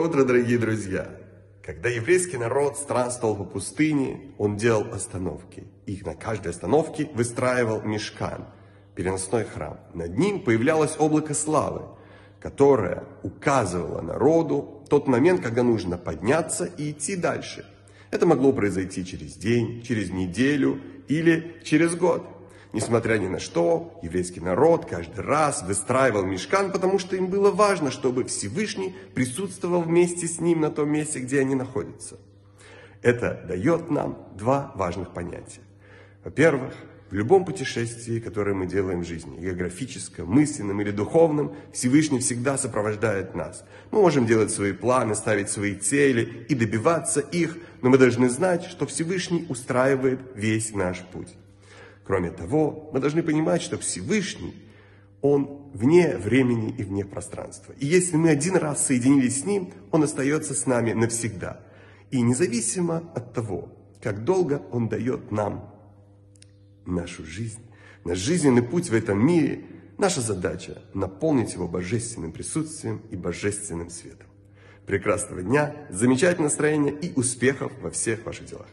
Доброе утро, дорогие друзья! Когда еврейский народ странствовал по пустыне, он делал остановки. И на каждой остановке выстраивал мешкан, переносной храм. Над ним появлялось облако славы, которое указывало народу тот момент, когда нужно подняться и идти дальше. Это могло произойти через день, через неделю или через год. Несмотря ни на что, еврейский народ каждый раз выстраивал мешкан, потому что им было важно, чтобы Всевышний присутствовал вместе с ним на том месте, где они находятся. Это дает нам два важных понятия. Во-первых, в любом путешествии, которое мы делаем в жизни, географическом, мысленном или духовном, Всевышний всегда сопровождает нас. Мы можем делать свои планы, ставить свои цели и добиваться их, но мы должны знать, что Всевышний устраивает весь наш путь. Кроме того, мы должны понимать, что Всевышний, Он вне времени и вне пространства. И если мы один раз соединились с Ним, Он остается с нами навсегда. И независимо от того, как долго Он дает нам нашу жизнь, наш жизненный путь в этом мире, наша задача – наполнить его божественным присутствием и божественным светом. Прекрасного дня, замечательного настроения и успехов во всех ваших делах.